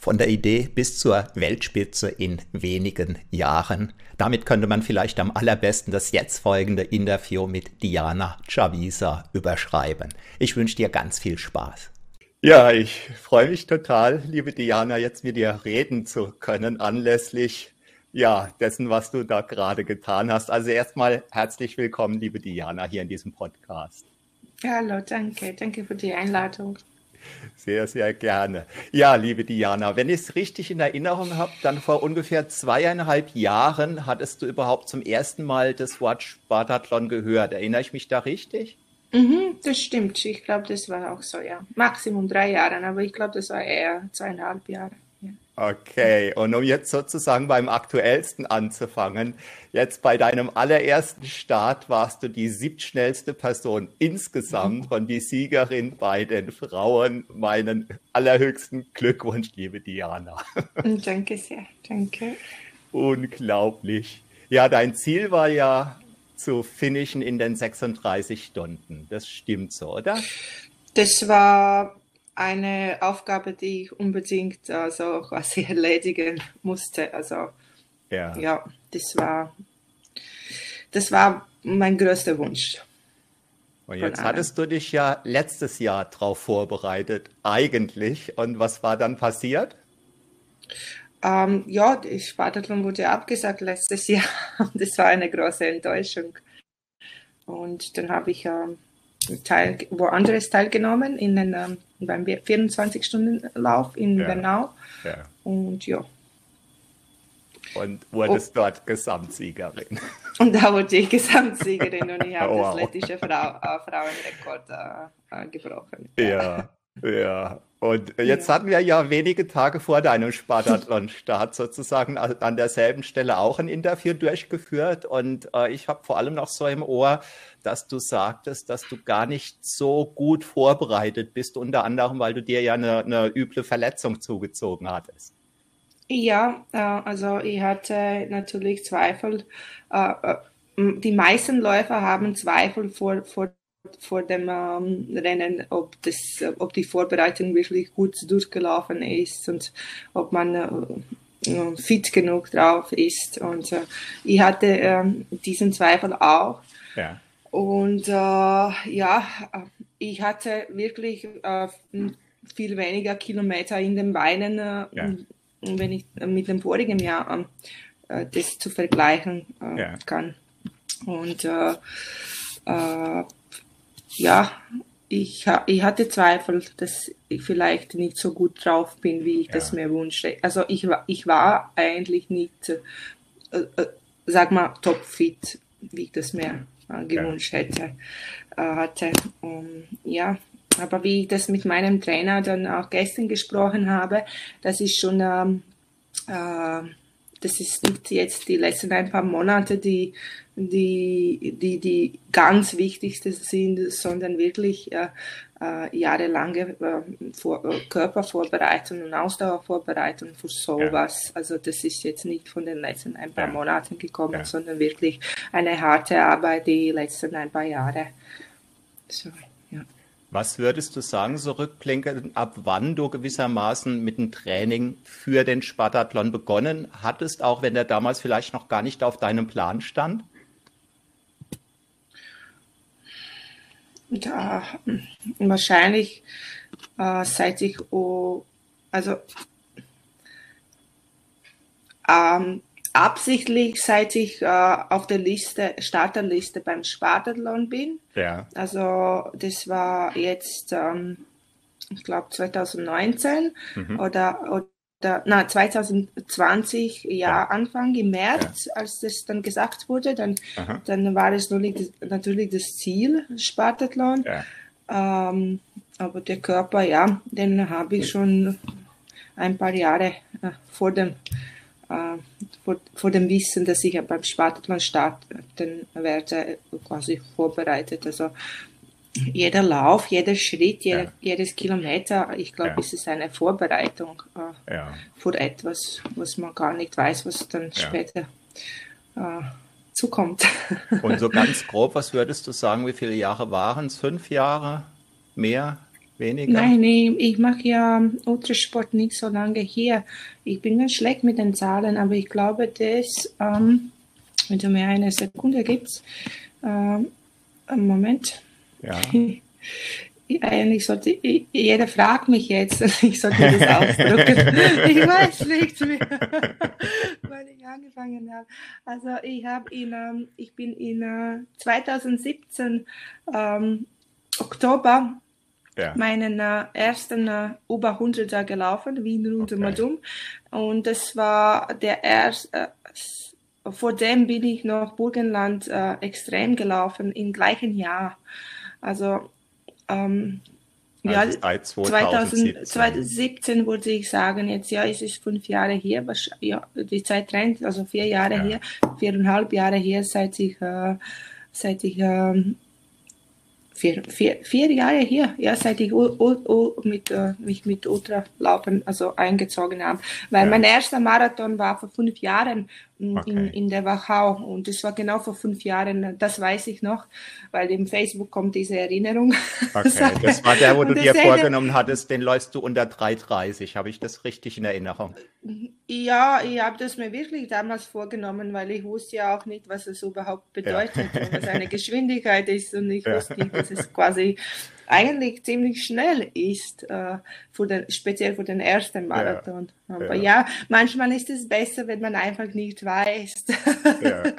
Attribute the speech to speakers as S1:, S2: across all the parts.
S1: Von der Idee bis zur Weltspitze in wenigen Jahren. Damit könnte man vielleicht am allerbesten das jetzt folgende Interview mit Diana Chavisa überschreiben. Ich wünsche dir ganz viel Spaß. Ja, ich freue mich total, liebe Diana, jetzt mit dir reden zu können anlässlich ja, dessen, was du da gerade getan hast. Also erstmal herzlich willkommen, liebe Diana, hier in diesem Podcast.
S2: Hallo, danke. Danke für die Einladung.
S1: Sehr, sehr gerne. Ja, liebe Diana, wenn ich es richtig in Erinnerung habe, dann vor ungefähr zweieinhalb Jahren hattest du überhaupt zum ersten Mal das Wort Spartathlon gehört. Erinnere ich mich da richtig?
S2: Mhm, das stimmt. Ich glaube, das war auch so, ja. Maximum drei Jahre, aber ich glaube, das war eher zweieinhalb Jahre.
S1: Okay, und um jetzt sozusagen beim aktuellsten anzufangen, jetzt bei deinem allerersten Start warst du die siebtschnellste Person insgesamt und die Siegerin bei den Frauen. Meinen allerhöchsten Glückwunsch, liebe Diana.
S2: Danke sehr, danke.
S1: Unglaublich. Ja, dein Ziel war ja zu finishen in den 36 Stunden. Das stimmt so, oder?
S2: Das war eine Aufgabe, die ich unbedingt also quasi erledigen musste. Also ja, ja das war das war mein größter Wunsch.
S1: Und jetzt hattest du dich ja letztes Jahr darauf vorbereitet, eigentlich. Und was war dann passiert?
S2: Ähm, ja, das Spartathlon wurde abgesagt letztes Jahr. Das war eine große Enttäuschung. Und dann habe ich ähm, Teil, woanders teilgenommen in den, ähm, beim 24-Stunden-Lauf in ja. Bernau. Ja. Und ja.
S1: Und wurdest oh. dort Gesamtsiegerin.
S2: Und da wurde ich Gesamtsiegerin und ich habe wow. das lettische Frau, äh, Frauenrekord äh, äh gebrochen.
S1: Ja, ja. Und jetzt ja. hatten wir ja wenige Tage vor deinem Spartathlon-Start sozusagen an derselben Stelle auch ein Interview durchgeführt. Und äh, ich habe vor allem noch so im Ohr, dass du sagtest, dass du gar nicht so gut vorbereitet bist, unter anderem, weil du dir ja eine, eine üble Verletzung zugezogen hattest.
S2: Ja, äh, also ich hatte natürlich Zweifel. Äh, äh, die meisten Läufer haben Zweifel vor, vor vor dem ähm, Rennen, ob, das, ob die Vorbereitung wirklich gut durchgelaufen ist und ob man äh, fit genug drauf ist. Und äh, ich hatte äh, diesen Zweifel auch. Ja. Und äh, ja, ich hatte wirklich äh, viel weniger Kilometer in den Beinen, äh, ja. wenn ich mit dem vorigen Jahr das zu vergleichen ja. kann. Und ja, ich, ich hatte Zweifel, dass ich vielleicht nicht so gut drauf bin, wie ich ja. das mir wünschte. Also ich, ich war eigentlich nicht, äh, äh, sag mal, topfit, wie ich das mir äh, gewünscht hätte. Äh, hatte. Um, ja, aber wie ich das mit meinem Trainer dann auch gestern gesprochen habe, das ist schon ähm, äh, das ist nicht jetzt die letzten ein paar Monate, die, die, die, die ganz wichtigste sind, sondern wirklich äh, äh, jahrelange äh, Vor äh, Körpervorbereitung und Ausdauervorbereitung für sowas. Ja. Also das ist jetzt nicht von den letzten ein paar ja. Monaten gekommen, ja. sondern wirklich eine harte Arbeit die letzten ein paar Jahre.
S1: So. Was würdest du sagen, so rückblickend, ab wann du gewissermaßen mit dem Training für den Spartathlon begonnen hattest, auch wenn der damals vielleicht noch gar nicht auf deinem Plan stand?
S2: Ja, wahrscheinlich äh, seit ich, oh, also ähm, absichtlich, seit ich äh, auf der Liste, Starterliste beim Spartathlon bin. Ja. Also das war jetzt, ähm, ich glaube 2019 mhm. oder, oder na 2020, ja, ja. Anfang im März, ja. als das dann gesagt wurde, dann, dann war es natürlich, natürlich das Ziel Spartathlon. Ja. Ähm, aber der Körper, ja, den habe ich schon ein paar Jahre äh, vor dem äh, vor, vor, dem Wissen, dass ich beim Spartathlon starten werde, quasi vorbereitet. Also jeder Lauf, jeder Schritt, jeder, ja. jedes Kilometer, ich glaube, ja. es ist eine Vorbereitung äh, ja. für etwas, was man gar nicht weiß, was dann später äh, zukommt.
S1: Und so ganz grob, was würdest du sagen, wie viele Jahre waren es? Fünf Jahre? Mehr?
S2: Weniger? Nein, nee, ich mache ja Ultrasport nicht so lange hier. Ich bin ganz schlecht mit den Zahlen, aber ich glaube, dass, ähm, wenn du mir eine Sekunde gibst, ähm, Moment. Ja. Eigentlich sollte, jeder fragt mich jetzt, ich sollte das ausdrücken. ich weiß nicht mehr, weil ich angefangen habe. Also ich habe in, ähm, ich bin in 2017 ähm, Oktober ja. meinen äh, ersten äh, über 100er gelaufen, Wien rund um okay. Und das war der erste, äh, vor dem bin ich noch Burgenland äh, extrem gelaufen im gleichen Jahr. Also, ähm, ja, 2017. 2017 würde ich sagen, jetzt ja, es ist fünf Jahre hier, was, ja, die Zeit rennt, also vier Jahre ja. hier, viereinhalb Jahre hier, seit ich, äh, seit ich ähm, vier, vier, vier Jahre hier, ja, seit ich u, u, mit, uh, mich mit Ultralaufen also eingezogen habe. Weil ja. mein erster Marathon war vor fünf Jahren okay. in, in der Wachau und das war genau vor fünf Jahren, das weiß ich noch, weil im Facebook kommt diese Erinnerung.
S1: Okay, das war der, wo du dir vorgenommen hattest, den läufst du unter 3,30. Habe ich das richtig in Erinnerung?
S2: Ja, ich habe das mir wirklich damals vorgenommen, weil ich wusste ja auch nicht, was es überhaupt bedeutet ja. was eine Geschwindigkeit ist und ich wusste nicht, dass es quasi eigentlich ziemlich schnell ist, äh, für den, speziell für den ersten Marathon. Ja. Aber ja. ja. manchmal ist es besser, wenn man einfach nicht weiß. Ja.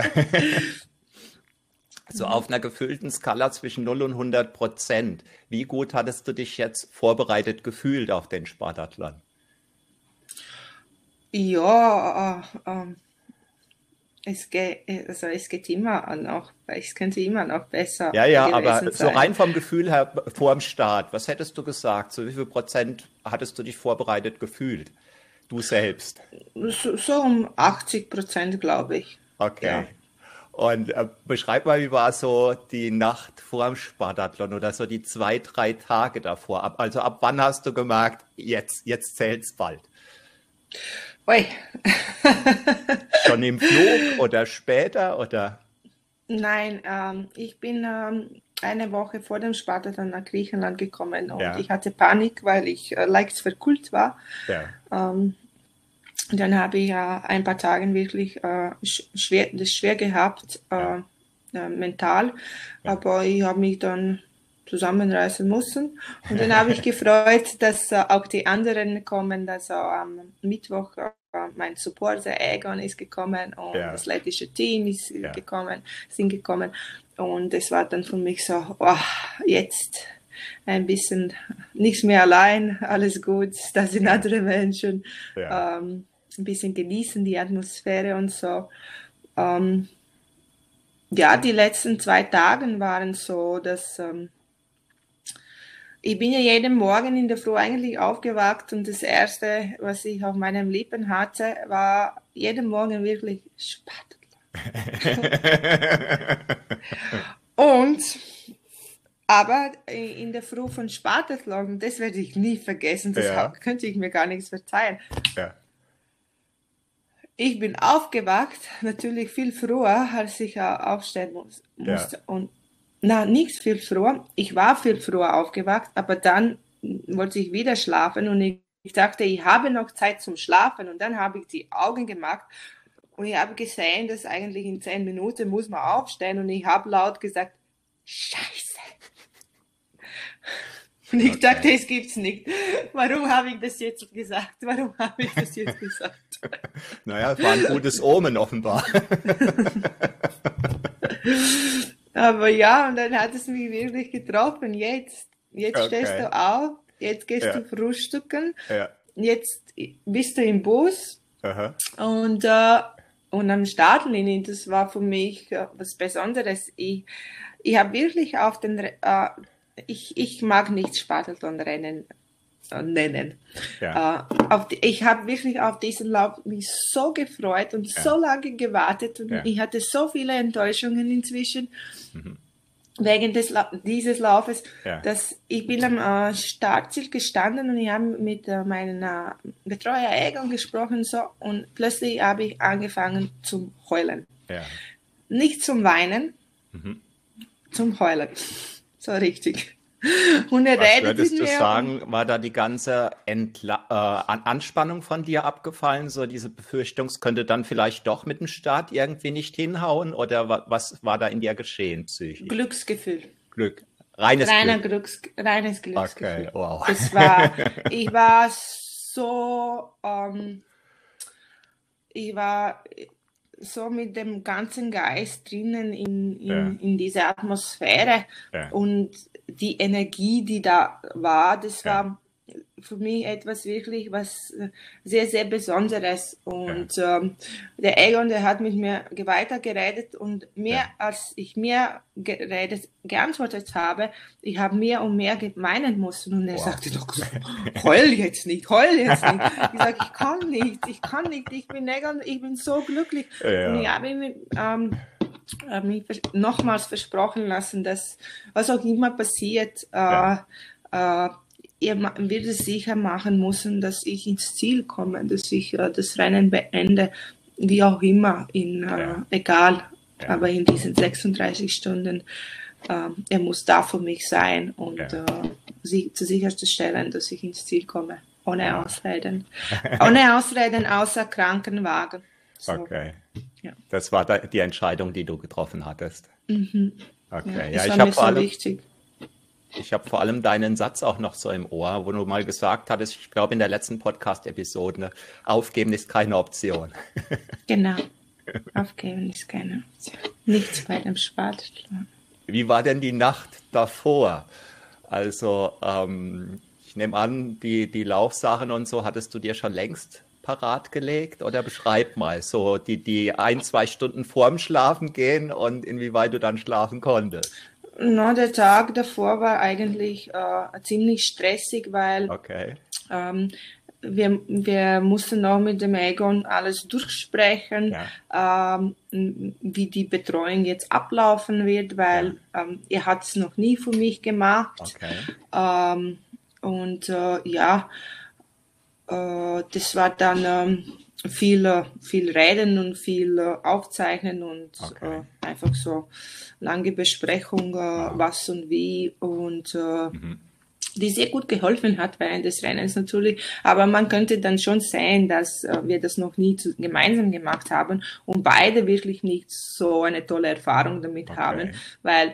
S1: so auf einer gefüllten Skala zwischen 0 und 100 Prozent. Wie gut hattest du dich jetzt vorbereitet gefühlt auf den Spartathlon?
S2: Ja, äh, äh, es geht, also es geht immer noch, es könnte immer noch besser.
S1: Ja, ja, aber so rein vom Gefühl her vor dem Start, was hättest du gesagt? So wie viel Prozent hattest du dich vorbereitet gefühlt? Du selbst?
S2: So, so um 80 Prozent, glaube ich.
S1: Okay. Ja. Und äh, beschreib mal, wie war so die Nacht vor dem Spartathlon oder so die zwei, drei Tage davor? Ab, also ab wann hast du gemerkt, jetzt, jetzt zählt's bald?
S2: Ui.
S1: Schon im Flug oder später oder?
S2: Nein, ähm, ich bin ähm, eine Woche vor dem Sparta nach Griechenland gekommen und ja. ich hatte Panik, weil ich äh, leicht verkühlt war. Ja. Ähm, dann habe ich ja äh, ein paar Tage wirklich äh, schwer, das schwer gehabt, äh, äh mental, aber ich habe mich dann zusammenreißen müssen. Und dann habe ich gefreut, dass äh, auch die anderen kommen. Also am Mittwoch äh, mein Supporter Egon ist gekommen und ja. das lettische Team ist ja. gekommen, sind gekommen. Und es war dann für mich so, oh, jetzt ein bisschen nichts mehr allein, alles gut, da sind andere Menschen. Ja. Ähm, ein bisschen genießen die Atmosphäre und so. Ähm, ja, die letzten zwei Tage waren so, dass ähm, ich bin ja jeden Morgen in der Früh eigentlich aufgewacht und das erste, was ich auf meinem Lippen hatte, war jeden Morgen wirklich Spattel. und aber in der Früh von Spatathlon, das werde ich nie vergessen, das ja. könnte ich mir gar nichts verzeihen. Ja. Ich bin aufgewacht, natürlich viel früher, als ich aufstehen muss, musste. Ja. Und na, nicht viel früher. Ich war viel früher aufgewacht, aber dann wollte ich wieder schlafen und ich, ich dachte, ich habe noch Zeit zum Schlafen und dann habe ich die Augen gemacht und ich habe gesehen, dass eigentlich in zehn Minuten muss man aufstehen und ich habe laut gesagt, Scheiße. Und ich okay. dachte, es gibt's nicht. Warum habe ich das jetzt gesagt? Warum habe ich das jetzt gesagt?
S1: naja, es war ein gutes Omen offenbar.
S2: Aber ja, und dann hat es mich wirklich getroffen. Jetzt, jetzt okay. stehst du auf, jetzt gehst ja. du frühstücken, ja. jetzt bist du im Bus Aha. und, äh, und am Startlinie, das war für mich äh, was Besonderes. Ich, ich habe wirklich auf den, äh, ich, ich mag nicht Spartelton-Rennen nennen. Ja. Äh, die, ich habe wirklich auf diesen Lauf mich so gefreut und ja. so lange gewartet und ja. ich hatte so viele Enttäuschungen inzwischen. Mhm. Wegen des, dieses Laufes, dass ich bin am äh, Startziel gestanden und ich habe mit äh, meinem äh, Betreuer Egon gesprochen so und plötzlich habe ich angefangen zu heulen. Nicht zum Weinen, mhm. zum Heulen. So richtig.
S1: Und er Was würdest du sagen, war da die ganze Entla äh, Anspannung von dir abgefallen? So diese Befürchtung, es könnte dann vielleicht doch mit dem Start irgendwie nicht hinhauen? Oder was war da in dir geschehen psychisch?
S2: Glücksgefühl.
S1: Glück.
S2: Reines Reiner Glück. Glücks, reines Glücksgefühl. Okay, wow. Das war, ich war so, ähm, ich war so mit dem ganzen Geist drinnen in, in, ja. in dieser Atmosphäre ja. und die Energie, die da war, das war für mich etwas wirklich was äh, sehr, sehr Besonderes. Und ja. ähm, der Egon, der hat mit mir weitergeredet und mehr ja. als ich mir geredet, geantwortet habe, ich habe mehr und mehr meinen müssen. Und er wow. sagte doch so, heul jetzt nicht, heul jetzt nicht. Ich sage, ich kann nicht, ich kann nicht, ich bin Egon, ich bin so glücklich. Ja. Und ich habe ihm ähm, mich nochmals versprochen lassen, dass was auch immer passiert, äh, äh, er wird es sicher machen müssen, dass ich ins Ziel komme, dass ich äh, das Rennen beende, wie auch immer, in, äh, ja. egal, ja. aber in diesen 36 Stunden, äh, er muss da für mich sein und ja. Äh, sie, zu sicherstellen, dass ich ins Ziel komme, ohne Ausreden. ohne Ausreden, außer Krankenwagen.
S1: So. Okay. Das war die Entscheidung, die du getroffen hattest.
S2: Mhm.
S1: Okay, ja, ich habe so wichtig ich habe vor allem deinen Satz auch noch so im Ohr, wo du mal gesagt hattest, ich glaube in der letzten Podcast-Episode, ne, aufgeben ist keine Option.
S2: Genau, aufgeben ist keine Option. Nichts bei dem Spartschlag.
S1: Wie war denn die Nacht davor? Also, ähm, ich nehme an, die, die Laufsachen und so hattest du dir schon längst parat gelegt? Oder beschreib mal so die, die ein, zwei Stunden vorm Schlafen gehen und inwieweit du dann schlafen konntest.
S2: No, der Tag davor war eigentlich äh, ziemlich stressig, weil
S1: okay.
S2: ähm, wir, wir mussten noch mit dem Egon alles durchsprechen, ja. ähm, wie die Betreuung jetzt ablaufen wird, weil ja. ähm, er hat es noch nie für mich gemacht.
S1: Okay.
S2: Ähm, und äh, ja, äh, das war dann ähm, viel, viel reden und viel äh, aufzeichnen und okay. äh, einfach so lange Besprechung, äh, wow. was und wie und äh, mhm. die sehr gut geholfen hat während des Rennens natürlich. Aber man könnte dann schon sehen, dass äh, wir das noch nie zu, gemeinsam gemacht haben und beide wirklich nicht so eine tolle Erfahrung damit okay. haben, weil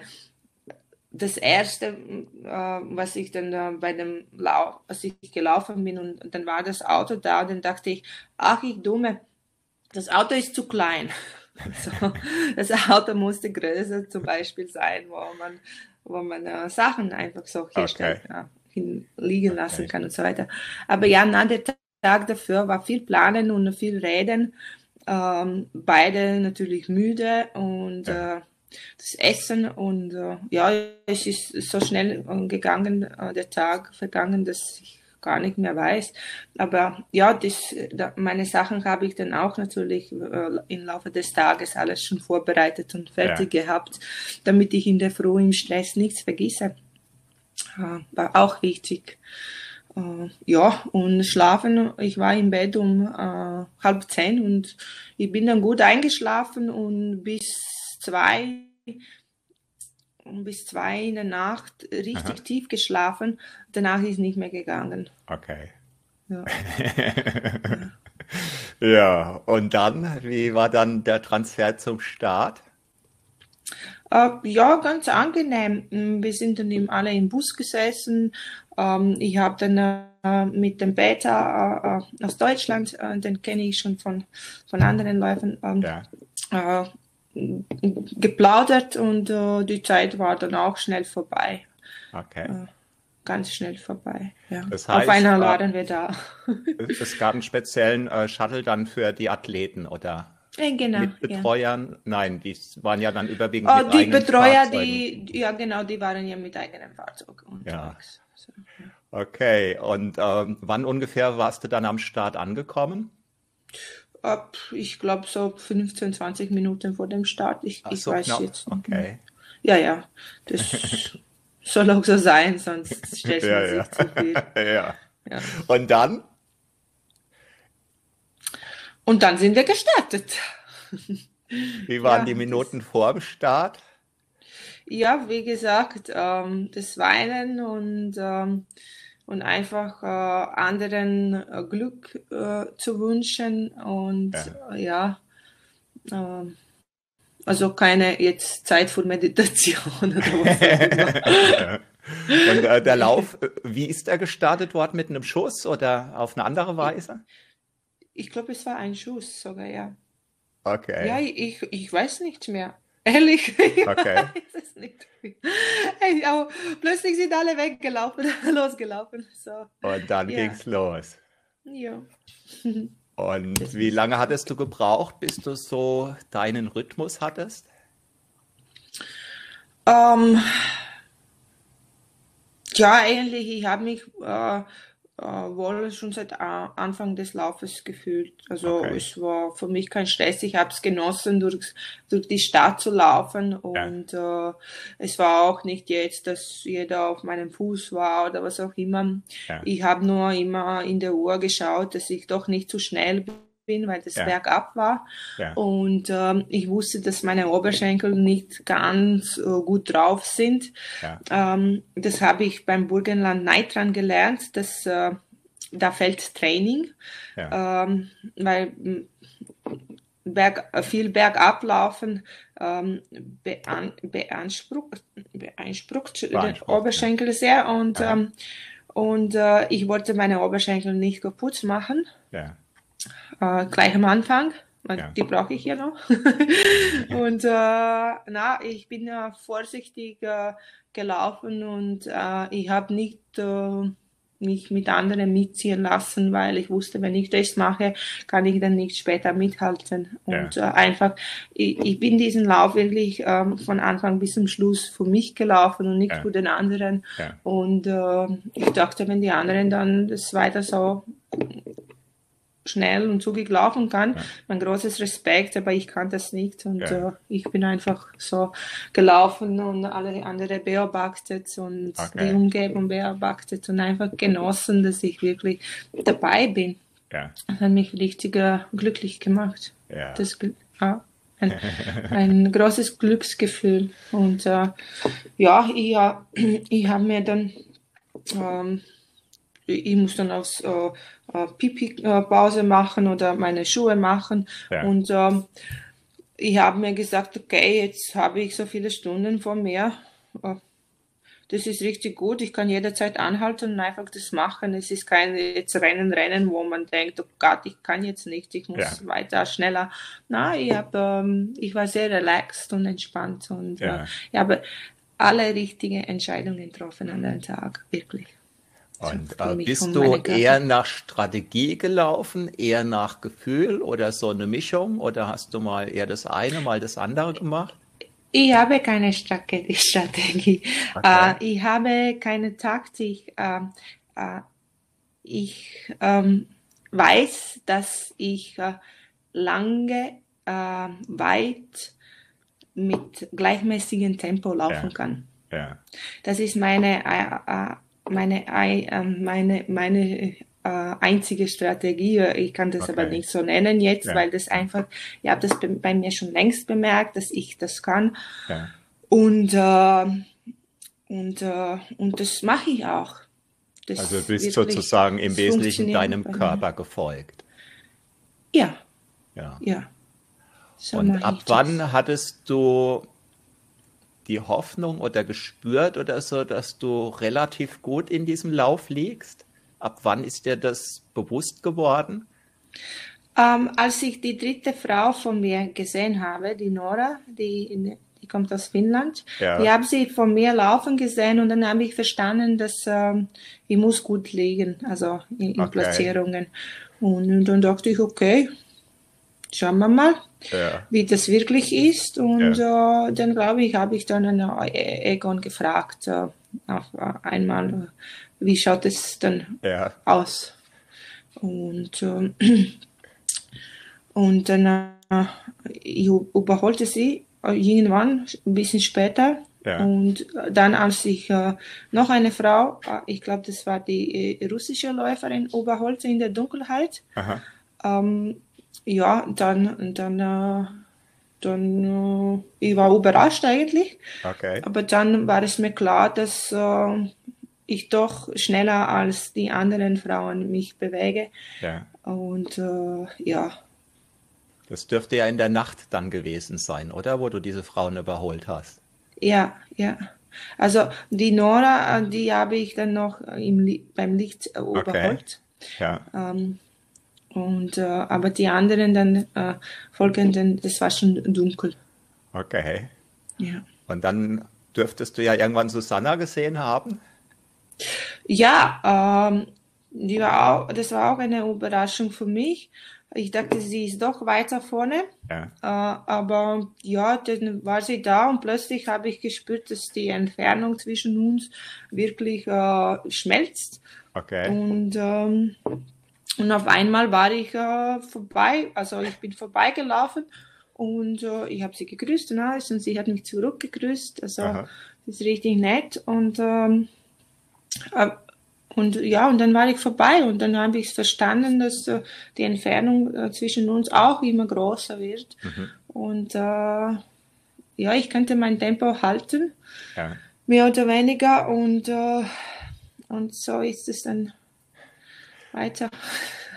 S2: das erste, äh, was ich dann äh, bei dem Lauf, als ich gelaufen bin und, und, dann war das Auto da, und dann dachte ich, ach ich dumme, das Auto ist zu klein. so, das Auto musste größer zum Beispiel sein, wo man, wo man äh, Sachen einfach so
S1: herstellt, okay.
S2: ja, liegen lassen okay. kann und so weiter. Aber ja, na, der Tag dafür war viel Planen und viel Reden. Ähm, beide natürlich müde und ja. äh, das Essen und äh, ja, es ist so schnell äh, gegangen, äh, der Tag vergangen, dass ich gar nicht mehr weiß. Aber ja, das, da, meine Sachen habe ich dann auch natürlich äh, im Laufe des Tages alles schon vorbereitet und fertig ja. gehabt, damit ich in der Früh im Stress nichts vergesse. Äh, war auch wichtig. Äh, ja, und schlafen, ich war im Bett um halb zehn und ich bin dann gut eingeschlafen und bis zwei bis zwei in der Nacht richtig Aha. tief geschlafen. Danach ist nicht mehr gegangen.
S1: Okay.
S2: Ja.
S1: ja. und dann, wie war dann der Transfer zum Start?
S2: Äh, ja, ganz angenehm. Wir sind dann alle im Bus gesessen. Ähm, ich habe dann äh, mit dem Beta äh, aus Deutschland, äh, den kenne ich schon von, von anderen Läufen, ähm, ja. Äh, geplaudert und äh, die Zeit war dann auch schnell vorbei.
S1: Okay. Äh,
S2: ganz schnell vorbei. Ja.
S1: Das heißt,
S2: Auf einer waren wir da.
S1: es gab einen speziellen äh, Shuttle dann für die Athleten oder?
S2: Ja, genau,
S1: mit Betreuern? Ja. Nein, die waren ja dann überwiegend
S2: oh, mit Die Betreuer, Fahrzeugen. die, ja genau, die waren ja mit eigenem Fahrzeug
S1: unterwegs. Ja. So, ja. Okay, und ähm, wann ungefähr warst du dann am Start angekommen?
S2: Ab, ich glaube, so 15, 20 Minuten vor dem Start. Ich, ich so, weiß knapp. jetzt.
S1: Okay.
S2: Ja, ja. Das soll auch so sein, sonst stellt man ja, sich ja. zu viel.
S1: ja. ja. Und dann?
S2: Und dann sind wir gestartet.
S1: Wie waren ja, die Minuten vor dem Start?
S2: ja, wie gesagt, ähm, das Weinen und, ähm, und einfach äh, anderen äh, Glück äh, zu wünschen und ja, ja ähm, also keine jetzt Zeit für Meditation oder was
S1: Und äh, der Lauf, äh, wie ist er gestartet worden? Mit einem Schuss oder auf eine andere Weise?
S2: Ich, ich glaube, es war ein Schuss sogar, ja.
S1: Okay.
S2: Ja, ich, ich weiß nicht mehr. Ehrlich, ich okay. weiß es nicht. Hey, aber plötzlich sind alle weggelaufen, losgelaufen. So.
S1: Und dann ja. ging's los.
S2: Ja.
S1: Und wie lange hattest du gebraucht, bis du so deinen Rhythmus hattest?
S2: Ähm, ja, eigentlich, ich habe mich äh, äh, wohl schon seit Anfang des Laufes gefühlt. Also okay. es war für mich kein Stress. Ich habe es genossen, durch, durch die Stadt zu laufen und ja. äh, es war auch nicht jetzt, dass jeder auf meinem Fuß war oder was auch immer. Ja. Ich habe nur immer in der Uhr geschaut, dass ich doch nicht zu schnell bin bin, weil das ja. bergab war. Ja. Und ähm, ich wusste, dass meine Oberschenkel nicht ganz äh, gut drauf sind. Ja. Ähm, das habe ich beim Burgenland Neitran gelernt, dass äh, da fällt Training, ähm, weil Berg, viel bergab laufen ähm, bean, beansprucht, beansprucht den Oberschenkel sehr und, ähm, und äh, ich wollte meine Oberschenkel nicht kaputt machen. Ja äh, gleich am Anfang. Ja. Die brauche ich ja noch. und äh, na, ich bin ja vorsichtig äh, gelaufen und äh, ich habe nicht äh, mich mit anderen mitziehen lassen, weil ich wusste, wenn ich das mache, kann ich dann nicht später mithalten. Und ja. äh, einfach, ich, ich, bin diesen Lauf wirklich ähm, von Anfang bis zum Schluss für mich gelaufen und nicht ja. für den anderen. Ja. Und äh, ich dachte, wenn die anderen dann das weiter so schnell und zugig laufen kann. Ja. Mein großes Respekt, aber ich kann das nicht und ja. äh, ich bin einfach so gelaufen und alle andere beobachtet und okay. die Umgebung beobachtet und einfach genossen, dass ich wirklich dabei bin. Ja. Das hat mich richtig äh, glücklich gemacht. Ja. Das, ja, ein, ein großes Glücksgefühl und äh, ja, ich, ich habe mir dann ähm, ich muss dann aufs äh, äh, Pipi-Pause machen oder meine Schuhe machen. Ja. Und ähm, ich habe mir gesagt, okay, jetzt habe ich so viele Stunden vor mir. Äh, das ist richtig gut. Ich kann jederzeit anhalten und einfach das machen. Es ist kein jetzt Rennen, Rennen, wo man denkt, oh Gott, ich kann jetzt nicht, ich muss ja. weiter, schneller. Na, ich habe, ähm, ich war sehr relaxed und entspannt und ja. äh, ich habe alle richtigen Entscheidungen getroffen an dem Tag, wirklich.
S1: Und äh, bist du eher nach Strategie gelaufen, eher nach Gefühl oder so eine Mischung? Oder hast du mal eher das eine, mal das andere gemacht?
S2: Ich habe keine Strategie. Okay. Äh, ich habe keine Taktik. Äh, äh, ich ähm, weiß, dass ich äh, lange, äh, weit mit gleichmäßigem Tempo laufen ja. kann. Ja. Das ist meine meine, ähm, meine, meine äh, einzige Strategie. Ich kann das okay. aber nicht so nennen jetzt, ja. weil das einfach, ich habe das bei mir schon längst bemerkt, dass ich das kann. Ja. Und, äh, und, äh, und das mache ich auch.
S1: Das also du bist sozusagen im Wesentlichen deinem Körper gefolgt.
S2: Ja. Ja. ja.
S1: So und ab wann hattest du die Hoffnung oder gespürt oder so, dass du relativ gut in diesem Lauf liegst? Ab wann ist dir das bewusst geworden?
S2: Ähm, als ich die dritte Frau von mir gesehen habe, die Nora, die, die kommt aus Finnland, ja. die habe sie von mir laufen gesehen und dann habe ich verstanden, dass ähm, ich muss gut liegen, also in, in okay. Platzierungen. Und, und dann dachte ich, okay, schauen wir mal ja. wie das wirklich ist. Und ja. äh, dann glaube ich, habe ich dann äh, Egon gefragt, äh, auf, äh, einmal, wie schaut es dann ja. aus? Und, äh, und dann ich überholte sie irgendwann, ein bisschen später. Und dann, als ich äh, noch eine Frau, äh, ich glaube, das war die äh, russische Läuferin, überholte in der Dunkelheit, ähm, ja, dann, dann äh, dann, äh, ich war überrascht eigentlich. Okay. Aber dann war es mir klar, dass äh, ich doch schneller als die anderen Frauen mich bewege. Ja. Und äh, ja.
S1: Das dürfte ja in der Nacht dann gewesen sein, oder? Wo du diese Frauen überholt hast.
S2: Ja, ja. Also die Nora, äh, die habe ich dann noch im, beim Licht äh, überholt. Okay. Ja. Ähm, und, äh, aber die anderen dann äh, folgenden, das war schon dunkel.
S1: Okay. Ja. Und dann dürftest du ja irgendwann Susanna gesehen haben?
S2: Ja, ähm, die war auch, das war auch eine Überraschung für mich. Ich dachte, sie ist doch weiter vorne. Ja. Äh, aber ja, dann war sie da und plötzlich habe ich gespürt, dass die Entfernung zwischen uns wirklich äh, schmelzt. Okay. Und ähm, und auf einmal war ich äh, vorbei, also ich bin vorbeigelaufen und äh, ich habe sie gegrüßt und alles und sie hat mich zurückgegrüßt. Also Aha. das ist richtig nett und ähm, äh, und ja, und dann war ich vorbei und dann habe ich verstanden, dass äh, die Entfernung äh, zwischen uns auch immer größer wird. Mhm. Und äh, ja, ich könnte mein Tempo halten, ja. mehr oder weniger. Und, äh, und so ist es dann weiter.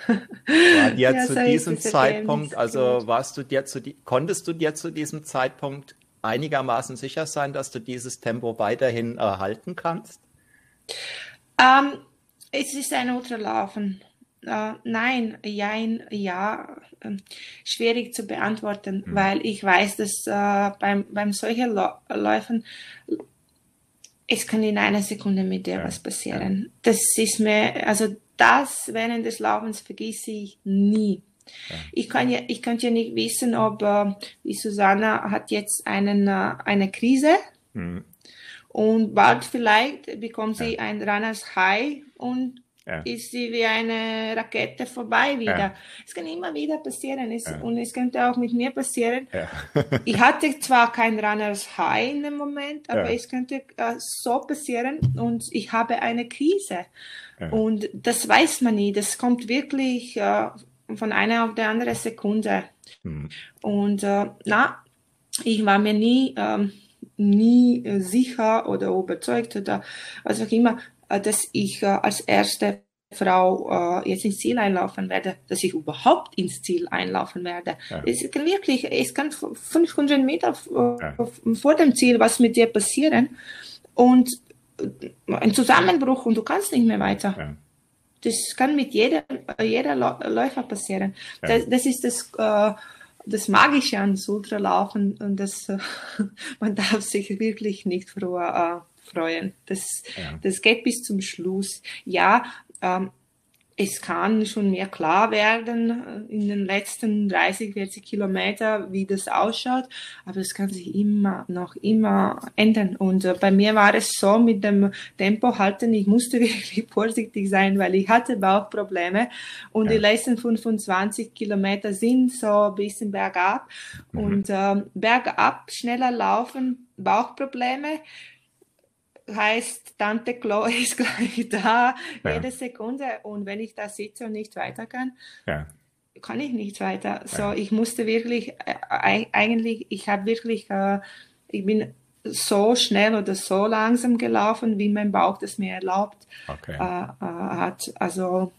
S1: War dir ja, zu diesem Zeitpunkt, also warst du dir zu, konntest du dir zu diesem Zeitpunkt einigermaßen sicher sein, dass du dieses Tempo weiterhin erhalten kannst?
S2: Ähm, es ist ein Ultralaufen. Uh, nein, jein, ja, äh, schwierig zu beantworten, hm. weil ich weiß, dass äh, beim, beim solchen Läufen es kann in einer Sekunde mit dir ja, was passieren. Ja. Das ist mir, also das während des Laufens vergesse ich nie. Ja. Ich kann ja, ich könnte ja nicht wissen, ob äh, die Susanna hat jetzt einen, äh, eine Krise mhm. und bald vielleicht bekommt sie ja. ein Runners High und ja. ist sie wie eine Rakete vorbei wieder. Es kann immer wieder passieren es, und es könnte auch mit mir passieren. ich hatte zwar kein Runners High in dem Moment, aber es könnte äh, so passieren und ich habe eine Krise. Und das weiß man nie. Das kommt wirklich äh, von einer auf die andere Sekunde. Mhm. Und äh, na, ich war mir nie, ähm, nie sicher oder überzeugt oder was auch immer, äh, dass ich äh, als erste Frau äh, jetzt ins Ziel einlaufen werde, dass ich überhaupt ins Ziel einlaufen werde. Ja. Es kann wirklich, es kann 500 Meter ja. vor dem Ziel was mit dir passieren und ein Zusammenbruch und du kannst nicht mehr weiter. Ja. Das kann mit jedem, jeder Läufer passieren. Das, das, ist das, äh, das Magische an das Ultralaufen und das, äh, man darf sich wirklich nicht früher freuen. Das, ja. das geht bis zum Schluss. Ja, ähm, es kann schon mehr klar werden äh, in den letzten 30, 40 Kilometer, wie das ausschaut, aber es kann sich immer noch immer ändern. Und äh, bei mir war es so mit dem Tempo halten, ich musste wirklich vorsichtig sein, weil ich hatte Bauchprobleme und ja. die letzten 25 Kilometer sind so ein bisschen bergab mhm. und äh, bergab schneller laufen, Bauchprobleme heißt, Tante Chloe ist gleich da, ja. jede Sekunde. Und wenn ich da sitze und nicht weiter kann, ja. kann ich nicht weiter. So, ich musste wirklich, äh, eigentlich, ich habe wirklich, äh, ich bin so schnell oder so langsam gelaufen, wie mein Bauch das mir erlaubt okay. äh, äh hat. Also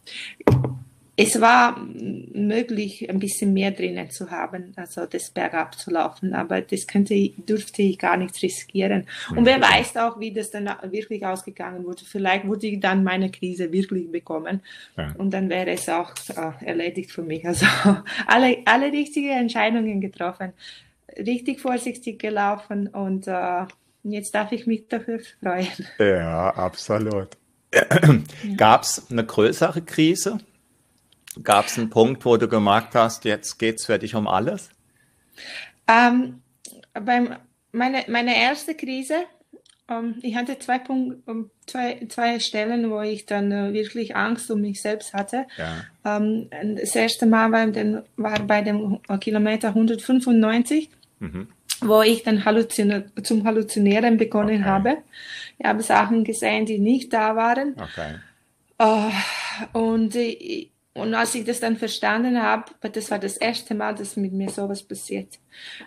S2: es war möglich, ein bisschen mehr drinnen zu haben, also das bergab zu laufen, aber das könnte, durfte ich gar nicht riskieren. Und wer weiß auch, wie das dann wirklich ausgegangen wurde. Vielleicht würde ich dann meine Krise wirklich bekommen ja. und dann wäre es auch äh, erledigt für mich. Also alle, alle richtigen Entscheidungen getroffen, richtig vorsichtig gelaufen und äh, jetzt darf ich mich dafür freuen.
S1: Ja, absolut. Gab es eine größere Krise? Gab es einen Punkt, wo du gemerkt hast, jetzt geht es für dich um alles?
S2: Ähm, beim, meine, meine erste Krise, ähm, ich hatte zwei, Punkt, um, zwei, zwei Stellen, wo ich dann äh, wirklich Angst um mich selbst hatte. Ja. Ähm, das erste Mal war, den, war bei dem Kilometer 195. Mhm wo ich dann Halluzine, zum Halluzinieren begonnen okay. habe. Ich habe Sachen gesehen, die nicht da waren. Okay. Uh, und ich, und als ich das dann verstanden habe, das war das erste Mal, dass mit mir sowas passiert.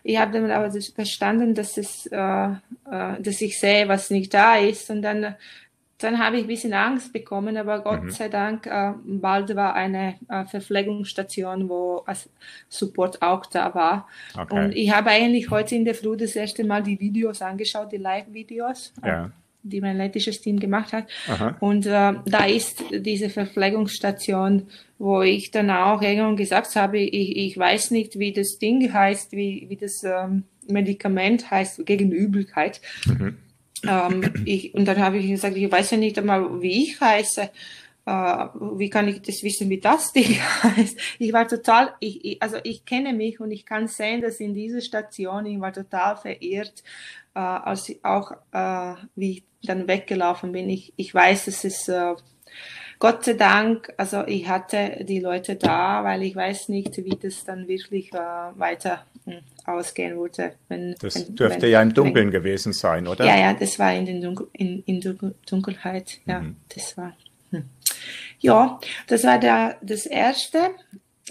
S2: Ich habe dann aber verstanden, dass es, äh, äh, dass ich sehe, was nicht da ist, und dann dann habe ich ein bisschen Angst bekommen, aber Gott mhm. sei Dank, äh, bald war eine äh, Verpflegungsstation, wo Support auch da war. Okay. Und ich habe eigentlich heute in der Früh das erste Mal die Videos angeschaut, die Live-Videos. Ja. Die mein lettisches Team gemacht hat. Aha. Und äh, da ist diese Verpflegungsstation, wo ich dann auch irgendwann gesagt habe, ich, ich weiß nicht, wie das Ding heißt, wie, wie das ähm, Medikament heißt gegen Übelkeit. Mhm. Ähm, ich, und dann habe ich gesagt, ich weiß ja nicht einmal, wie ich heiße. Äh, wie kann ich das wissen, wie das Ding heißt? Ich war total, ich, ich, also ich kenne mich und ich kann sehen, dass in dieser Station ich war total verirrt, äh, als ich auch, äh, wie ich dann weggelaufen bin. Ich, ich weiß, dass es äh, Gott sei Dank, also ich hatte die Leute da, weil ich weiß nicht, wie das dann wirklich weiter hm, ausgehen würde.
S1: Wenn, das wenn, dürfte wenn, ja im Dunkeln gewesen sein, oder?
S2: Ja, ja, das war in, den Dunkel, in, in Dunkelheit. Ja, mhm. das war. Hm. Ja, das war der, das erste.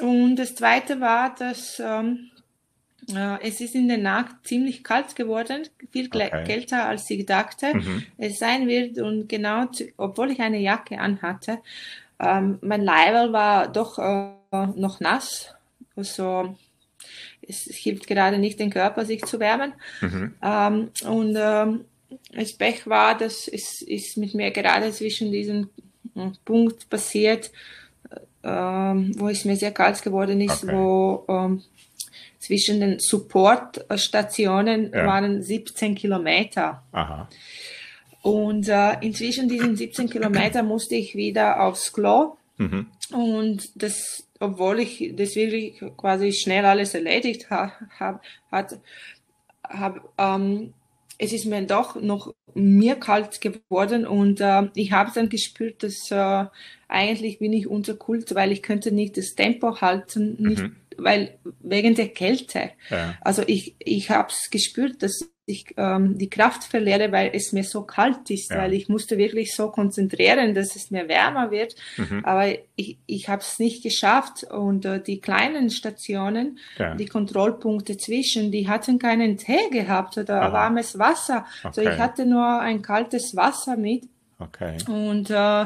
S2: Und das zweite war, dass ähm, äh, es ist in der Nacht ziemlich kalt geworden, viel okay. kälter als ich dachte mhm. es sein wird. Und genau, obwohl ich eine Jacke anhatte, ähm, mein Leib war doch äh, noch nass. Also es hilft gerade nicht, den Körper sich zu wärmen. Mhm. Ähm, und ähm, das Pech war, dass es ist mit mir gerade zwischen diesem äh, Punkt passiert, äh, wo es mir sehr kalt geworden ist, okay. wo ähm, zwischen den Supportstationen ja. waren 17 Kilometer. Aha. Und äh, inzwischen diesen 17 Kilometer musste ich wieder aufs Klo. Mhm. Und das obwohl ich das wirklich quasi schnell alles erledigt habe, hab, hat, hab, ähm, es ist mir doch noch mir kalt geworden und äh, ich habe dann gespürt, dass äh, eigentlich bin ich unterkult, weil ich könnte nicht das Tempo halten, nicht, mhm. Weil wegen der Kälte. Ja. Also ich, ich habe es gespürt, dass ich ähm, die Kraft verliere, weil es mir so kalt ist, ja. weil ich musste wirklich so konzentrieren, dass es mir wärmer wird. Mhm. Aber ich, ich habe es nicht geschafft und äh, die kleinen Stationen, ja. die Kontrollpunkte zwischen, die hatten keinen Tee gehabt oder Aha. warmes Wasser. Okay. So ich hatte nur ein kaltes Wasser mit. Okay. Und äh,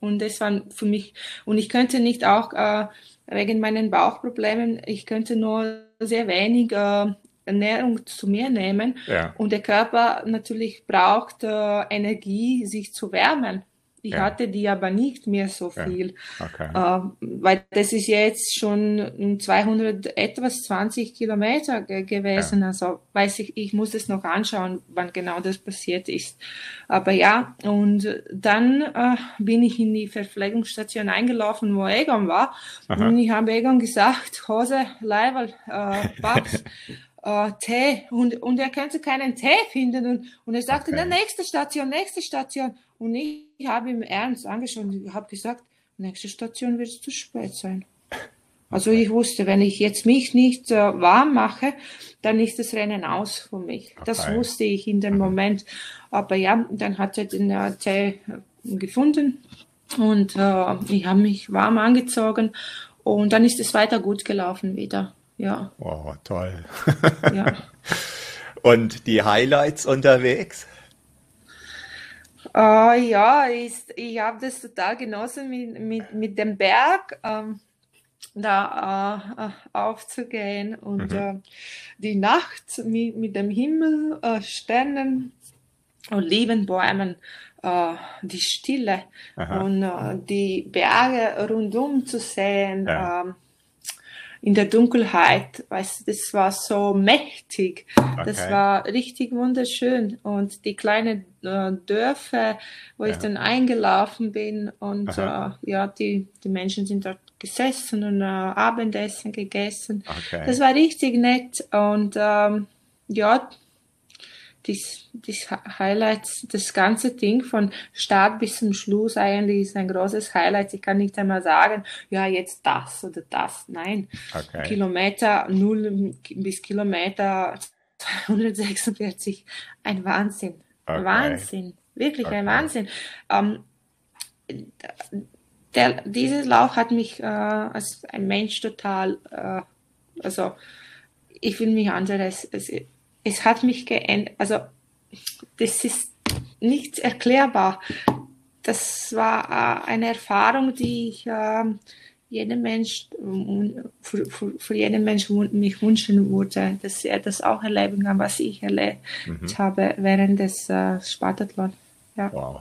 S2: und das war für mich und ich könnte nicht auch äh, wegen meinen Bauchproblemen, ich könnte nur sehr wenig äh, Ernährung zu mir nehmen. Ja. Und der Körper natürlich braucht äh, Energie, sich zu wärmen. Ich ja. hatte die aber nicht mehr so viel, ja. okay. äh, weil das ist jetzt schon 200 etwas 20 Kilometer gewesen. Also weiß ich, ich muss es noch anschauen, wann genau das passiert ist. Aber ja, und dann äh, bin ich in die Verpflegungsstation eingelaufen, wo Egon war, Aha. und ich habe Egon gesagt, Hose, Leiberl, äh, Babs, äh, Tee und, und er könnte keinen Tee finden und, und er sagte, okay. na, nächste Station, nächste Station. Und ich, ich habe ihm ernst angeschaut und habe gesagt, nächste Station wird es zu spät sein. Also ich wusste, wenn ich jetzt mich nicht äh, warm mache, dann ist das Rennen aus für mich. Okay. Das wusste ich in dem. Moment. Aber ja, dann hat er den äh, Tee äh, gefunden und äh, ich habe mich warm angezogen und dann ist es weiter gut gelaufen wieder ja.
S1: Wow, toll. ja. Und die Highlights unterwegs?
S2: Uh, ja, ich, ich habe das total genossen mit, mit, mit dem Berg. Ähm, da äh, aufzugehen und mhm. äh, die Nacht mit, mit dem Himmel, äh, Sternen und lieben Bäumen, äh, die Stille Aha. und äh, die Berge rundum zu sehen. Ja. In der Dunkelheit, weißt du, das war so mächtig. Okay. Das war richtig wunderschön. Und die kleinen äh, Dörfer, wo ja. ich dann eingelaufen bin und äh, ja, die, die Menschen sind dort gesessen und äh, Abendessen gegessen. Okay. Das war richtig nett. Und ähm, ja, das, das Highlight, das ganze Ding von Start bis zum Schluss eigentlich ist ein großes Highlight. Ich kann nicht einmal sagen, ja, jetzt das oder das. Nein. Okay. Kilometer 0 bis Kilometer 246. Ein Wahnsinn. Okay. Wahnsinn. Wirklich okay. ein Wahnsinn. Ähm, der, dieses Lauf hat mich äh, als ein Mensch total, äh, also ich will mich anders, es, es hat mich geändert, also das ist nichts erklärbar. Das war äh, eine Erfahrung, die ich äh, jedem Mensch, für, für, für, jeden Mensch mich wünschen würde, dass er das auch erleben kann, was ich erlebt mhm. habe während des äh, Spartathlon. Ja. Wow.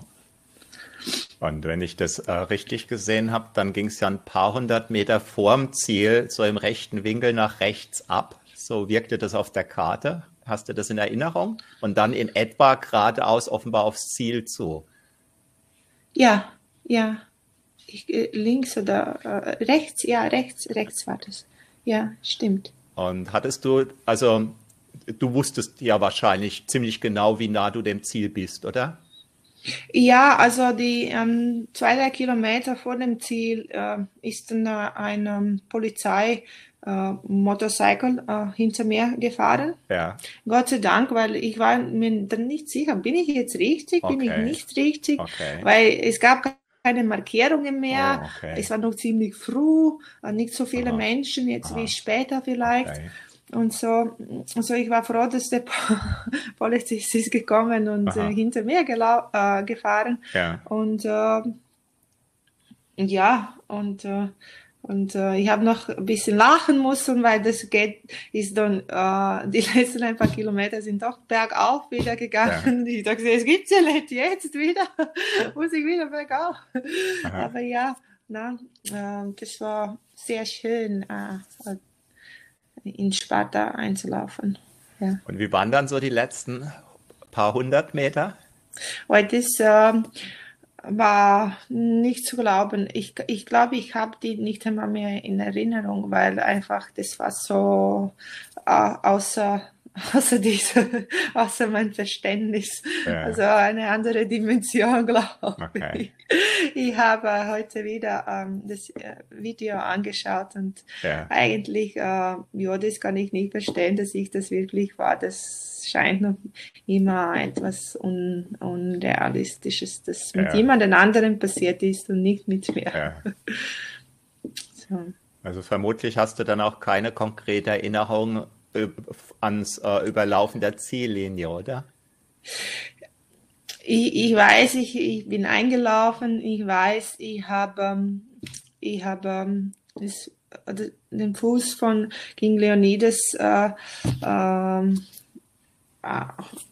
S1: Und wenn ich das äh, richtig gesehen habe, dann ging es ja ein paar hundert Meter vorm Ziel, so im rechten Winkel nach rechts ab. So wirkte das auf der Karte. Hast du das in Erinnerung? Und dann in etwa geradeaus offenbar aufs Ziel zu.
S2: Ja, ja. Ich, äh, links oder äh, rechts, ja, rechts, rechts war das. Ja, stimmt.
S1: Und hattest du, also du wusstest ja wahrscheinlich ziemlich genau, wie nah du dem Ziel bist, oder?
S2: Ja, also die ähm, zwei, drei Kilometer vor dem Ziel äh, ist dann äh, ein ähm, Polizei äh, Motorcycle äh, hinter mir gefahren. Ja. Gott sei Dank, weil ich war mir dann nicht sicher, bin ich jetzt richtig, okay. bin ich nicht richtig, okay. weil es gab keine Markierungen mehr, oh, okay. es war noch ziemlich früh, äh, nicht so viele Aha. Menschen jetzt Aha. wie später vielleicht. Und so, also ich war froh, dass der Polizist ist gekommen und äh, hinter mir äh, gefahren. Ja. Und äh, ja, und, äh, und äh, ich habe noch ein bisschen lachen müssen, weil das geht, ist dann, äh, die letzten ein paar Kilometer sind doch bergauf wieder gegangen. Ja. Ich dachte, es gibt's ja nicht jetzt wieder, muss ich wieder bergauf. Aha. Aber ja, na, äh, das war sehr schön. Äh, in Sparta einzulaufen. Ja.
S1: Und wie waren dann so die letzten paar hundert Meter?
S2: Weil das äh, war nicht zu glauben. Ich, ich glaube, ich habe die nicht einmal mehr in Erinnerung, weil einfach das war so äh, außer außer diese, außer mein Verständnis. Ja. Also eine andere Dimension, glaube okay. ich. Ich habe heute wieder ähm, das äh, Video angeschaut und ja. eigentlich, äh, ja, das kann ich nicht verstehen, dass ich das wirklich war. Das scheint noch immer etwas Un Unrealistisches, das mit ja. jemand anderem passiert ist und nicht mit mir.
S1: so. Also vermutlich hast du dann auch keine konkrete Erinnerung ans äh, Überlaufen der Ziellinie, oder?
S2: Ich, ich weiß, ich, ich bin eingelaufen, ich weiß, ich habe ähm, ich habe ähm, den Fuß von King Leonidas äh, äh,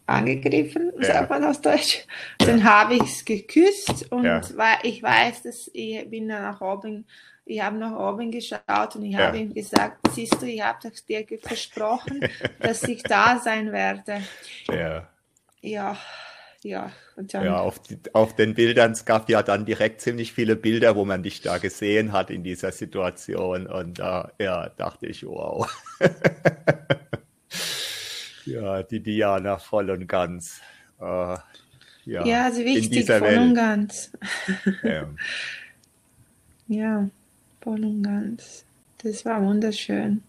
S2: angegriffen, ja. sagt man aus Deutsch. Dann habe ich es geküsst und ja. ich weiß, dass ich bin dann nach oben ich habe nach oben geschaut und ich ja. habe ihm gesagt, siehst du, ich habe dir versprochen, dass ich da sein werde. Ja. Ja, ja.
S1: Ja, auf, die, auf, den Bildern, es gab ja dann direkt ziemlich viele Bilder, wo man dich da gesehen hat in dieser Situation. Und da äh, ja, dachte ich, wow. ja, die Diana voll und ganz. Äh,
S2: ja, ja, also wichtig, voll Welt. und ganz. ja. ja voll und ganz. Das war wunderschön.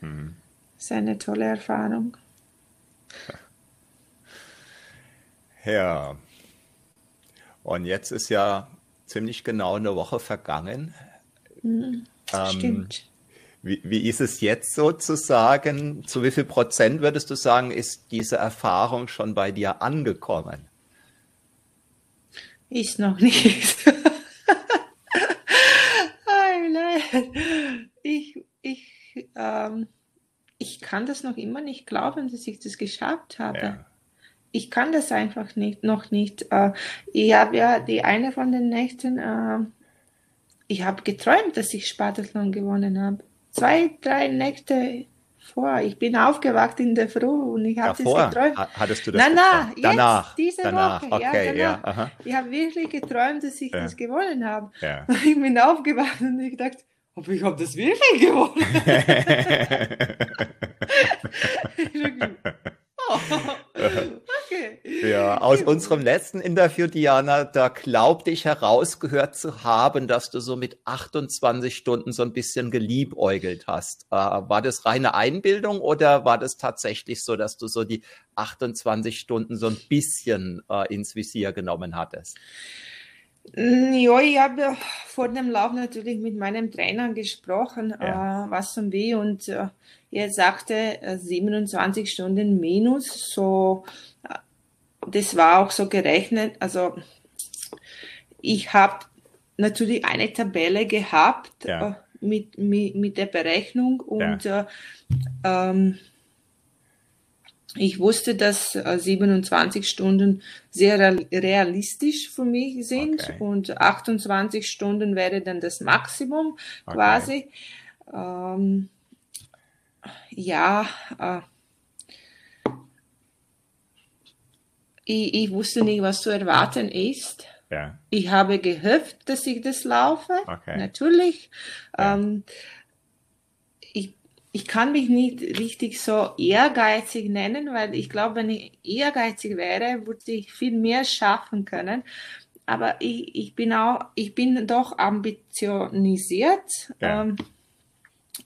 S2: Hm. Das ist eine tolle Erfahrung.
S1: Ja. Und jetzt ist ja ziemlich genau eine Woche vergangen.
S2: Mhm, ähm, stimmt.
S1: Wie, wie ist es jetzt sozusagen? Zu wie viel Prozent würdest du sagen, ist diese Erfahrung schon bei dir angekommen?
S2: Ist noch nicht. ich, ich, ähm, ich kann das noch immer nicht glauben, dass ich das geschafft habe. Ja. Ich kann das einfach nicht, noch nicht. Äh, ich habe ja die eine von den Nächten, äh, ich habe geträumt, dass ich Spartathlon gewonnen habe. Zwei, drei Nächte vor. Ich bin aufgewacht in der Früh und ich habe das geträumt.
S1: Hattest du das
S2: nein, nein, jetzt,
S1: danach,
S2: diese
S1: danach.
S2: Woche.
S1: Okay,
S2: ja, danach. Ja, ich habe wirklich geträumt, dass ich das gewonnen habe. Ich bin aufgewacht und ich dachte, aber ich habe das wirklich gewonnen.
S1: oh, okay. Ja, aus unserem letzten Interview, Diana, da glaubte ich herausgehört zu haben, dass du so mit 28 Stunden so ein bisschen geliebäugelt hast. Äh, war das reine Einbildung oder war das tatsächlich so, dass du so die 28 Stunden so ein bisschen äh, ins Visier genommen hattest?
S2: Ja, ich habe vor dem Lauf natürlich mit meinem Trainer gesprochen, ja. äh, was und wie, und äh, er sagte äh, 27 Stunden minus, so, äh, das war auch so gerechnet. Also, ich habe natürlich eine Tabelle gehabt ja. Äh, mit, mit, mit der Berechnung und ja. Äh, ähm, ich wusste, dass 27 äh, Stunden sehr realistisch für mich sind okay. und 28 Stunden wäre dann das Maximum okay. quasi. Ähm, ja, äh, ich, ich, wusste nicht, was zu erwarten ist. Ja. Ich habe gehofft, dass ich das laufe, okay. natürlich. Ja. Ähm, ich kann mich nicht richtig so ehrgeizig nennen, weil ich glaube, wenn ich ehrgeizig wäre, würde ich viel mehr schaffen können. Aber ich, ich bin auch, ich bin doch ambitionisiert. Ja. Ähm,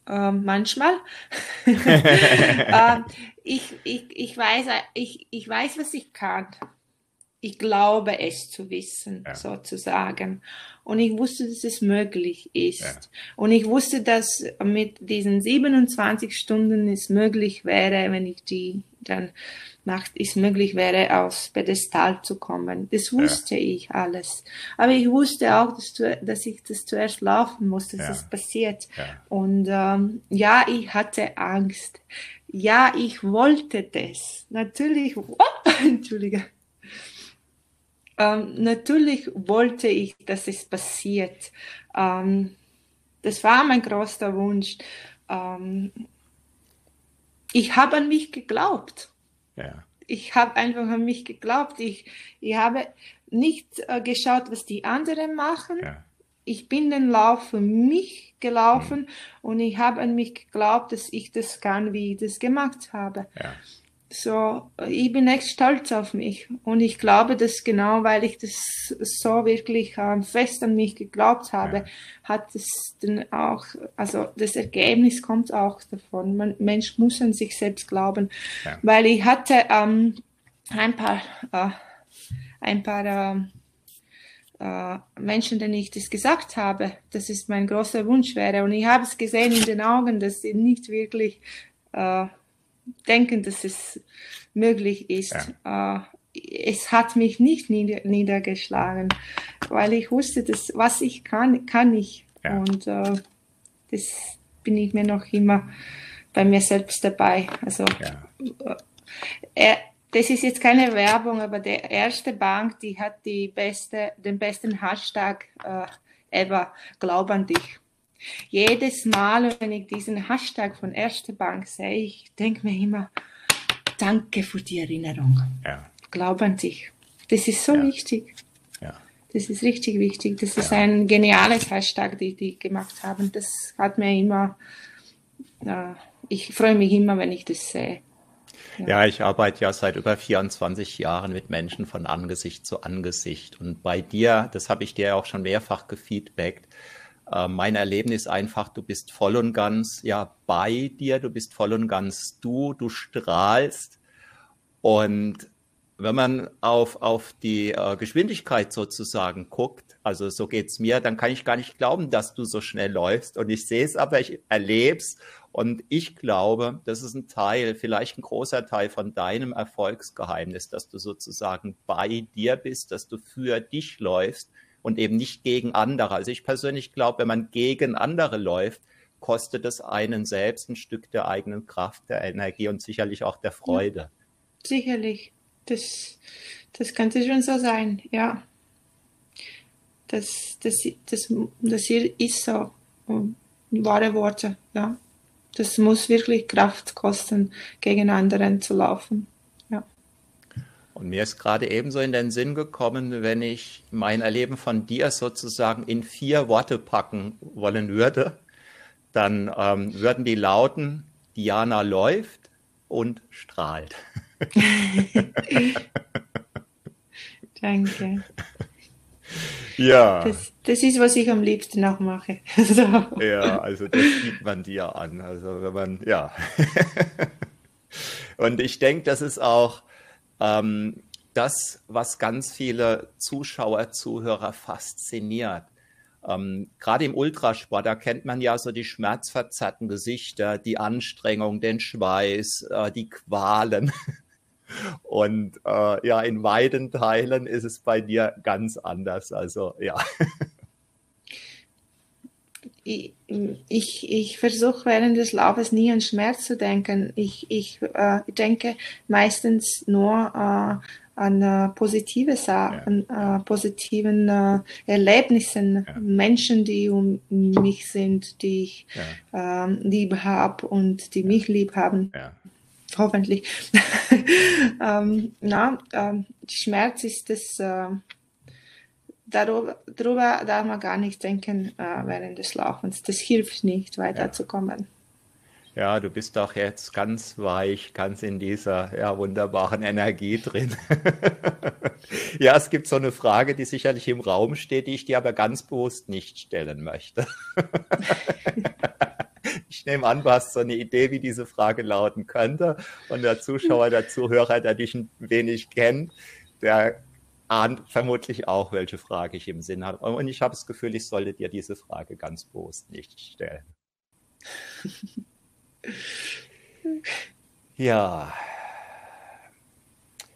S2: äh, manchmal. äh, ich, ich, ich, weiß, ich, ich weiß, was ich kann ich glaube es zu wissen, ja. sozusagen. Und ich wusste, dass es möglich ist. Ja. Und ich wusste, dass mit diesen 27 Stunden es möglich wäre, wenn ich die dann macht, es möglich wäre, aufs Pedestal zu kommen. Das wusste ja. ich alles. Aber ich wusste auch, dass, dass ich das zuerst laufen muss, dass es passiert. Und ähm, ja, ich hatte Angst. Ja, ich wollte das. Natürlich, oh, Entschuldige ähm, natürlich wollte ich, dass es passiert. Ähm, das war mein großer Wunsch. Ähm, ich habe an mich geglaubt. Ja. Ich habe einfach an mich geglaubt. Ich, ich habe nicht äh, geschaut, was die anderen machen. Ja. Ich bin den Lauf für mich gelaufen mhm. und ich habe an mich geglaubt, dass ich das kann, wie ich das gemacht habe. Ja so, ich bin echt stolz auf mich. Und ich glaube, dass genau, weil ich das so wirklich äh, fest an mich geglaubt habe, ja. hat es dann auch, also das Ergebnis kommt auch davon. Man, Mensch muss an sich selbst glauben. Ja. Weil ich hatte ähm, ein paar, äh, ein paar äh, äh, Menschen, denen ich das gesagt habe, dass es mein großer Wunsch wäre. Und ich habe es gesehen in den Augen, dass sie nicht wirklich äh, denken, dass es möglich ist. Ja. Äh, es hat mich nicht nieder, niedergeschlagen, weil ich wusste, dass was ich kann, kann ich. Ja. Und äh, das bin ich mir noch immer bei mir selbst dabei. Also ja. äh, das ist jetzt keine Werbung, aber der erste Bank, die hat die beste, den besten Hashtag äh, ever. Glaub an dich. Jedes Mal, wenn ich diesen Hashtag von Erste Bank sehe, ich denke mir immer, danke für die Erinnerung. Ja. Glaub an dich. Das ist so ja. wichtig. Ja. Das ist richtig wichtig. Das ist ein geniales Hashtag, die die gemacht haben. Das hat mir immer, äh, ich freue mich immer, wenn ich das sehe.
S1: Ja. ich arbeite ja seit über 24 Jahren mit Menschen von Angesicht zu Angesicht. Und bei dir, das habe ich dir ja auch schon mehrfach gefeedbackt, äh, mein Erlebnis einfach, du bist voll und ganz ja bei dir, du bist voll und ganz du, du strahlst. Und wenn man auf, auf die äh, Geschwindigkeit sozusagen guckt, also so geht's mir, dann kann ich gar nicht glauben, dass du so schnell läufst. Und ich sehe es aber, ich erlebe es. Und ich glaube, das ist ein Teil, vielleicht ein großer Teil von deinem Erfolgsgeheimnis, dass du sozusagen bei dir bist, dass du für dich läufst und eben nicht gegen andere. Also ich persönlich glaube, wenn man gegen andere läuft, kostet es einen selbst ein Stück der eigenen Kraft, der Energie und sicherlich auch der Freude. Ja,
S2: sicherlich. Das, das könnte schon so sein, ja. Das, das, das, das hier ist so. Wahre Worte, ja. Das muss wirklich Kraft kosten, gegen anderen zu laufen.
S1: Und mir ist gerade ebenso in den Sinn gekommen, wenn ich mein Erleben von dir sozusagen in vier Worte packen wollen würde, dann ähm, würden die lauten, Diana läuft und strahlt.
S2: Danke.
S1: Ja.
S2: Das, das, ist, was ich am liebsten auch mache.
S1: so. Ja, also das sieht man dir an. Also wenn man, ja. und ich denke, das ist auch ähm, das, was ganz viele Zuschauer, Zuhörer fasziniert. Ähm, Gerade im Ultrasport, da kennt man ja so die schmerzverzerrten Gesichter, die Anstrengung, den Schweiß, äh, die Qualen. Und äh, ja, in weiten Teilen ist es bei dir ganz anders. Also ja.
S2: Ich, ich, ich versuche während des Laufes nie an Schmerz zu denken. Ich, ich äh, denke meistens nur äh, an äh, positive Sachen, ja. äh, positiven äh, Erlebnissen, ja. Menschen, die um mich sind, die ich ja. ähm, lieb habe und die mich lieb haben. Hoffentlich. ähm, na, ähm, Schmerz ist das, äh, darüber, darüber darf man gar nicht denken äh, während des Laufens. Das hilft nicht, weiterzukommen.
S1: Ja, du bist doch jetzt ganz weich, ganz in dieser ja, wunderbaren Energie drin. ja, es gibt so eine Frage, die sicherlich im Raum steht, die ich dir aber ganz bewusst nicht stellen möchte. ich nehme an, du hast so eine Idee, wie diese Frage lauten könnte. Und der Zuschauer, der Zuhörer, der dich ein wenig kennt, der ahnt vermutlich auch, welche Frage ich im Sinn habe. Und ich habe das Gefühl, ich sollte dir diese Frage ganz bewusst nicht stellen. Ja,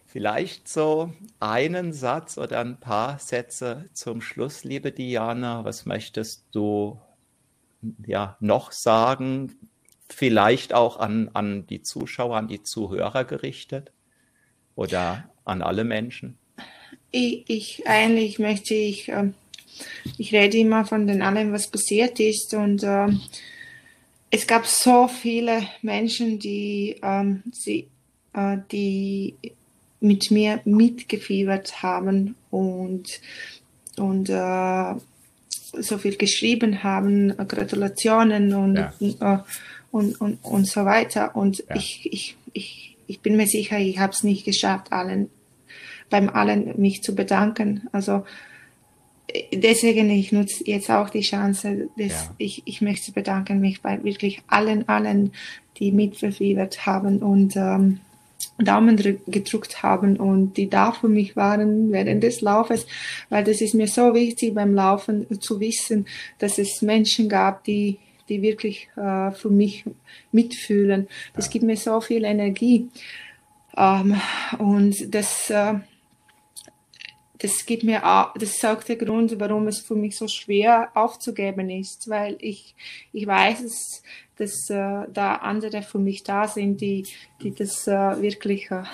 S1: vielleicht so einen Satz oder ein paar Sätze zum Schluss, liebe Diana. Was möchtest du ja noch sagen? Vielleicht auch an, an die Zuschauer, an die Zuhörer gerichtet oder an alle Menschen?
S2: Ich, ich eigentlich möchte ich, äh, ich rede immer von den allem, was passiert ist und äh, es gab so viele Menschen, die, ähm, sie, äh, die mit mir mitgefiebert haben und, und äh, so viel geschrieben haben, Gratulationen und, ja. äh, und, und, und so weiter. Und ja. ich, ich, ich, ich bin mir sicher, ich habe es nicht geschafft, allen, beim allen mich zu bedanken. Also deswegen, ich nutze jetzt auch die Chance, dass ja. ich, ich möchte bedanken mich bei wirklich allen, allen, die mitverfiebert haben und ähm, Daumen gedruckt haben und die da für mich waren während des Laufes, weil das ist mir so wichtig beim Laufen zu wissen, dass es Menschen gab, die die wirklich äh, für mich mitfühlen. Das ja. gibt mir so viel Energie. Ähm, und das, äh, das gibt mir auch, das ist auch der Grund, warum es für mich so schwer aufzugeben ist, weil ich, ich weiß es, dass äh, da andere für mich da sind, die, die das äh, wirklich äh,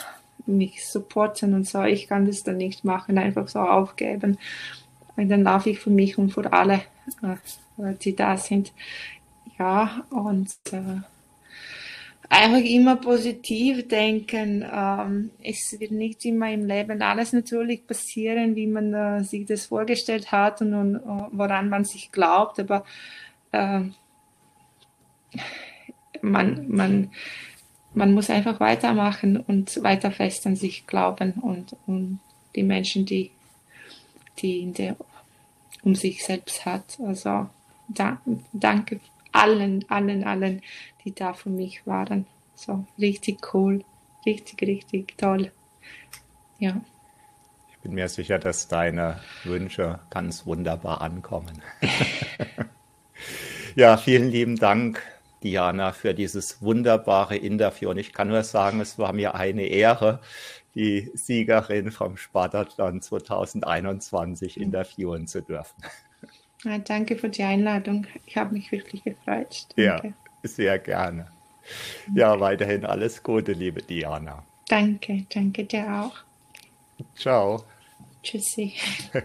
S2: mich supporten und so. Ich kann das dann nicht machen, einfach so aufgeben. Und dann laufe ich für mich und für alle, äh, die da sind. Ja, und äh, einfach immer positiv denken. Ähm, es wird nicht immer im Leben alles natürlich passieren, wie man äh, sich das vorgestellt hat und, uh, woran man sich glaubt, aber äh, man, man, man muss einfach weitermachen und weiter fest an sich glauben und, und die Menschen, die, die in der, um sich selbst hat. Also da, danke allen, allen, allen, die da für mich waren. So richtig cool, richtig, richtig toll. Ja.
S1: Ich bin mir sicher, dass deine Wünsche ganz wunderbar ankommen. ja, vielen lieben Dank, Diana, für dieses wunderbare Interview. Und ich kann nur sagen, es war mir eine Ehre, die Siegerin vom Spartathlon 2021 interviewen zu dürfen.
S2: Ja, danke für die Einladung. Ich habe mich wirklich gefreut.
S1: Danke. Ja, sehr gerne. Ja, weiterhin alles Gute, liebe Diana.
S2: Danke, danke dir auch.
S1: Ciao.
S2: Tschüssi.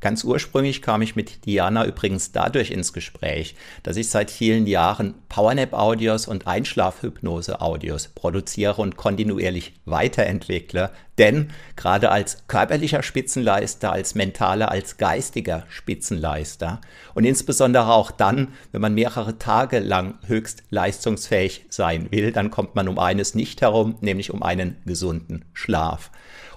S1: Ganz ursprünglich kam ich mit Diana übrigens dadurch ins Gespräch, dass ich seit vielen Jahren Powernap-Audios und Einschlafhypnose-Audios produziere und kontinuierlich weiterentwickle. Denn gerade als körperlicher Spitzenleister, als mentaler, als geistiger Spitzenleister und insbesondere auch dann, wenn man mehrere Tage lang höchst leistungsfähig sein will, dann kommt man um eines nicht herum, nämlich um einen gesunden Schlaf.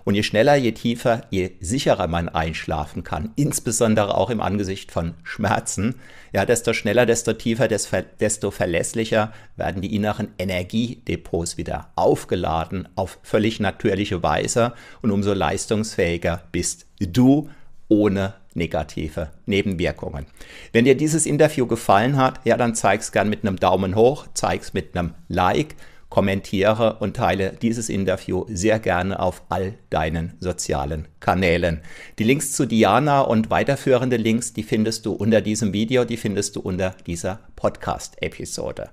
S1: Und je schneller, je tiefer, je sicherer man einschlafen kann, insbesondere auch im Angesicht von Schmerzen, ja, desto schneller, desto tiefer, desto verlässlicher werden die inneren Energiedepots wieder aufgeladen auf völlig natürliche Weise weiser und umso leistungsfähiger bist du ohne negative Nebenwirkungen. Wenn dir dieses Interview gefallen hat, ja, dann zeig's gern mit einem Daumen hoch, zeig's mit einem Like, kommentiere und teile dieses Interview sehr gerne auf all deinen sozialen Kanälen. Die Links zu Diana und weiterführende Links, die findest du unter diesem Video, die findest du unter dieser Podcast-Episode.